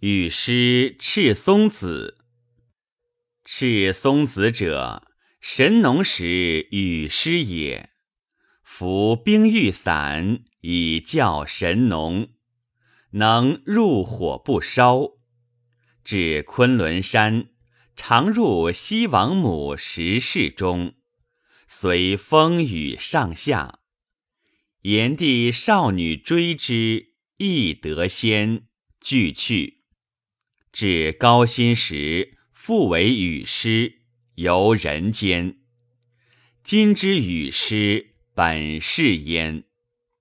与师赤松子。赤松子者，神农时禹师也。服冰玉伞以教神农，能入火不烧。至昆仑山，常入西王母石室中，随风雨上下。炎帝少女追之，亦得仙，俱去。至高辛时，复为雨师，游人间。今之雨师。本是焉。